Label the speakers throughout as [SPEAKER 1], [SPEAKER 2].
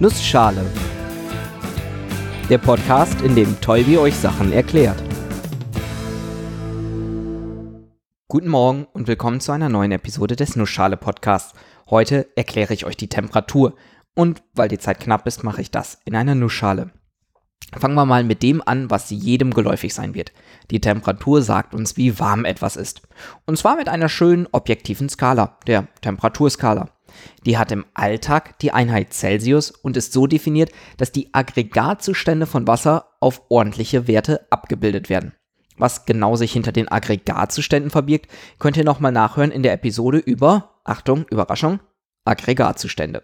[SPEAKER 1] Nussschale. Der Podcast, in dem Tolbi euch Sachen erklärt. Guten Morgen und willkommen zu einer neuen Episode des Nussschale Podcasts. Heute erkläre ich euch die Temperatur und weil die Zeit knapp ist, mache ich das in einer Nussschale. Fangen wir mal mit dem an, was jedem geläufig sein wird. Die Temperatur sagt uns, wie warm etwas ist. Und zwar mit einer schönen objektiven Skala, der Temperaturskala. Die hat im Alltag die Einheit Celsius und ist so definiert, dass die Aggregatzustände von Wasser auf ordentliche Werte abgebildet werden. Was genau sich hinter den Aggregatzuständen verbirgt, könnt ihr nochmal nachhören in der Episode über, Achtung, Überraschung, Aggregatzustände.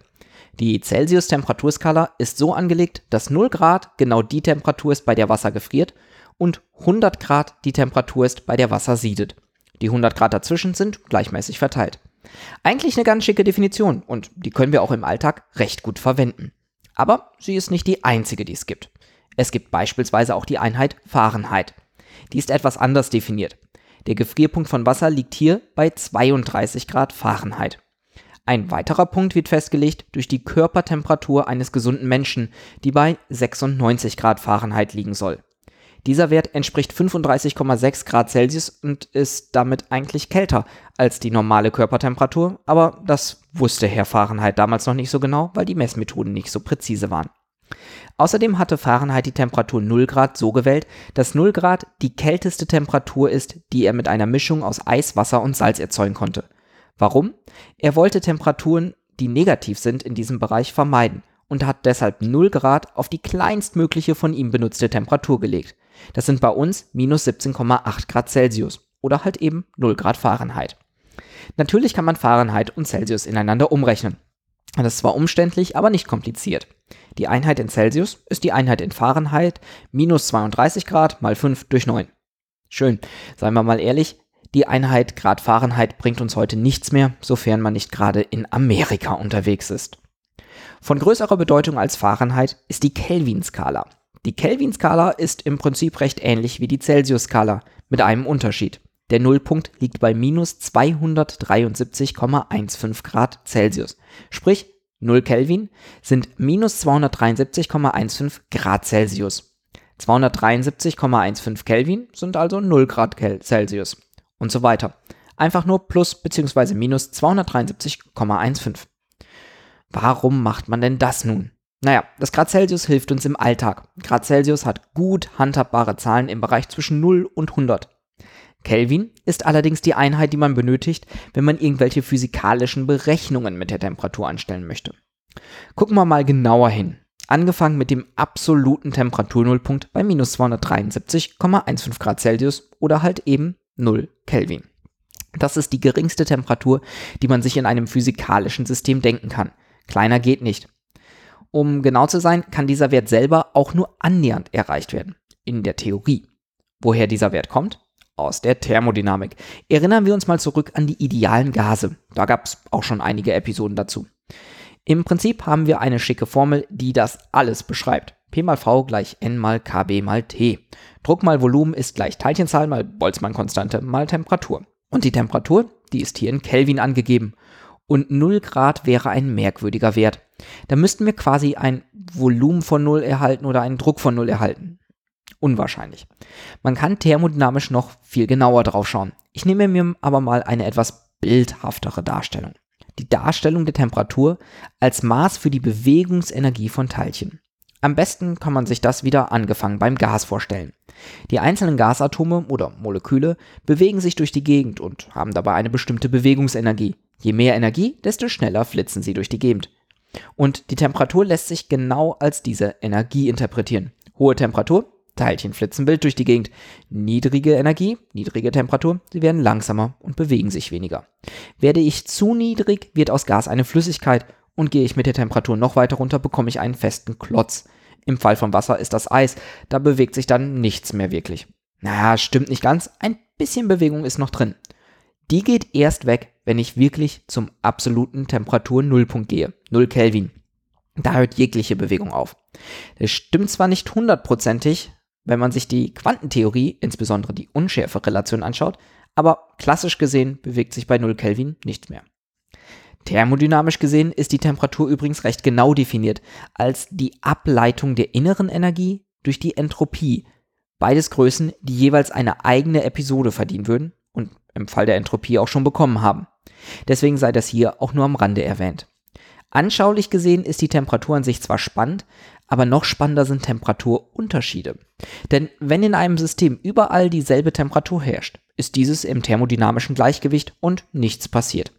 [SPEAKER 1] Die Celsius-Temperaturskala ist so angelegt, dass 0 Grad genau die Temperatur ist, bei der Wasser gefriert und 100 Grad die Temperatur ist, bei der Wasser siedet. Die 100 Grad dazwischen sind gleichmäßig verteilt. Eigentlich eine ganz schicke Definition und die können wir auch im Alltag recht gut verwenden. Aber sie ist nicht die einzige, die es gibt. Es gibt beispielsweise auch die Einheit Fahrenheit. Die ist etwas anders definiert. Der Gefrierpunkt von Wasser liegt hier bei 32 Grad Fahrenheit. Ein weiterer Punkt wird festgelegt durch die Körpertemperatur eines gesunden Menschen, die bei 96 Grad Fahrenheit liegen soll. Dieser Wert entspricht 35,6 Grad Celsius und ist damit eigentlich kälter als die normale Körpertemperatur, aber das wusste Herr Fahrenheit damals noch nicht so genau, weil die Messmethoden nicht so präzise waren. Außerdem hatte Fahrenheit die Temperatur 0 Grad so gewählt, dass 0 Grad die kälteste Temperatur ist, die er mit einer Mischung aus Eis, Wasser und Salz erzeugen konnte. Warum? Er wollte Temperaturen, die negativ sind in diesem Bereich, vermeiden und hat deshalb 0 Grad auf die kleinstmögliche von ihm benutzte Temperatur gelegt. Das sind bei uns minus 17,8 Grad Celsius oder halt eben 0 Grad Fahrenheit. Natürlich kann man Fahrenheit und Celsius ineinander umrechnen. Das ist zwar umständlich, aber nicht kompliziert. Die Einheit in Celsius ist die Einheit in Fahrenheit minus 32 Grad mal 5 durch 9. Schön, seien wir mal ehrlich, die Einheit Grad Fahrenheit bringt uns heute nichts mehr, sofern man nicht gerade in Amerika unterwegs ist. Von größerer Bedeutung als Fahrenheit ist die Kelvin-Skala. Die Kelvin-Skala ist im Prinzip recht ähnlich wie die Celsius-Skala, mit einem Unterschied. Der Nullpunkt liegt bei minus 273,15 Grad Celsius. Sprich, 0 Kelvin sind minus 273,15 Grad Celsius. 273,15 Kelvin sind also 0 Grad Celsius. Und so weiter. Einfach nur plus bzw. minus 273,15. Warum macht man denn das nun? Naja, das Grad Celsius hilft uns im Alltag. Grad Celsius hat gut handhabbare Zahlen im Bereich zwischen 0 und 100. Kelvin ist allerdings die Einheit, die man benötigt, wenn man irgendwelche physikalischen Berechnungen mit der Temperatur anstellen möchte. Gucken wir mal genauer hin. Angefangen mit dem absoluten Temperaturnullpunkt bei minus 273,15 Grad Celsius oder halt eben 0 Kelvin. Das ist die geringste Temperatur, die man sich in einem physikalischen System denken kann. Kleiner geht nicht. Um genau zu sein, kann dieser Wert selber auch nur annähernd erreicht werden. In der Theorie. Woher dieser Wert kommt? Aus der Thermodynamik. Erinnern wir uns mal zurück an die idealen Gase. Da gab es auch schon einige Episoden dazu. Im Prinzip haben wir eine schicke Formel, die das alles beschreibt. P mal V gleich N mal Kb mal T. Druck mal Volumen ist gleich Teilchenzahl mal Boltzmann-Konstante mal Temperatur. Und die Temperatur, die ist hier in Kelvin angegeben und 0 Grad wäre ein merkwürdiger Wert. Da müssten wir quasi ein Volumen von 0 erhalten oder einen Druck von 0 erhalten. Unwahrscheinlich. Man kann thermodynamisch noch viel genauer drauf schauen. Ich nehme mir aber mal eine etwas bildhaftere Darstellung. Die Darstellung der Temperatur als Maß für die Bewegungsenergie von Teilchen. Am besten kann man sich das wieder angefangen beim Gas vorstellen. Die einzelnen Gasatome oder Moleküle bewegen sich durch die Gegend und haben dabei eine bestimmte Bewegungsenergie. Je mehr Energie, desto schneller flitzen sie durch die Gegend. Und die Temperatur lässt sich genau als diese Energie interpretieren. Hohe Temperatur, Teilchen flitzen wild durch die Gegend. Niedrige Energie, niedrige Temperatur, sie werden langsamer und bewegen sich weniger. Werde ich zu niedrig, wird aus Gas eine Flüssigkeit und gehe ich mit der Temperatur noch weiter runter, bekomme ich einen festen Klotz. Im Fall von Wasser ist das Eis, da bewegt sich dann nichts mehr wirklich. Naja, stimmt nicht ganz, ein bisschen Bewegung ist noch drin. Die geht erst weg, wenn ich wirklich zum absoluten Temperatur-Nullpunkt gehe. 0 Kelvin. Da hört jegliche Bewegung auf. Das stimmt zwar nicht hundertprozentig, wenn man sich die Quantentheorie, insbesondere die Unschärferelation anschaut, aber klassisch gesehen bewegt sich bei 0 Kelvin nichts mehr. Thermodynamisch gesehen ist die Temperatur übrigens recht genau definiert als die Ableitung der inneren Energie durch die Entropie. Beides Größen, die jeweils eine eigene Episode verdienen würden im Fall der Entropie auch schon bekommen haben. Deswegen sei das hier auch nur am Rande erwähnt. Anschaulich gesehen ist die Temperatur an sich zwar spannend, aber noch spannender sind Temperaturunterschiede. Denn wenn in einem System überall dieselbe Temperatur herrscht, ist dieses im thermodynamischen Gleichgewicht und nichts passiert.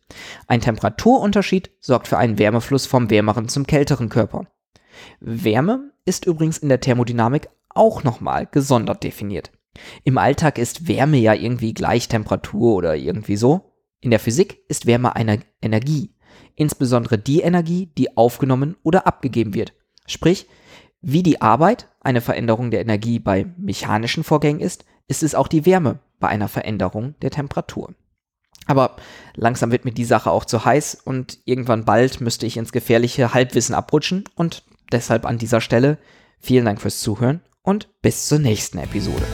[SPEAKER 1] Ein Temperaturunterschied sorgt für einen Wärmefluss vom wärmeren zum kälteren Körper. Wärme ist übrigens in der Thermodynamik auch nochmal gesondert definiert. Im Alltag ist Wärme ja irgendwie gleich Temperatur oder irgendwie so. In der Physik ist Wärme eine Energie, insbesondere die Energie, die aufgenommen oder abgegeben wird. Sprich, wie die Arbeit eine Veränderung der Energie bei mechanischen Vorgängen ist, ist es auch die Wärme bei einer Veränderung der Temperatur. Aber langsam wird mir die Sache auch zu heiß und irgendwann bald müsste ich ins gefährliche Halbwissen abrutschen und deshalb an dieser Stelle vielen Dank fürs Zuhören und bis zur nächsten Episode.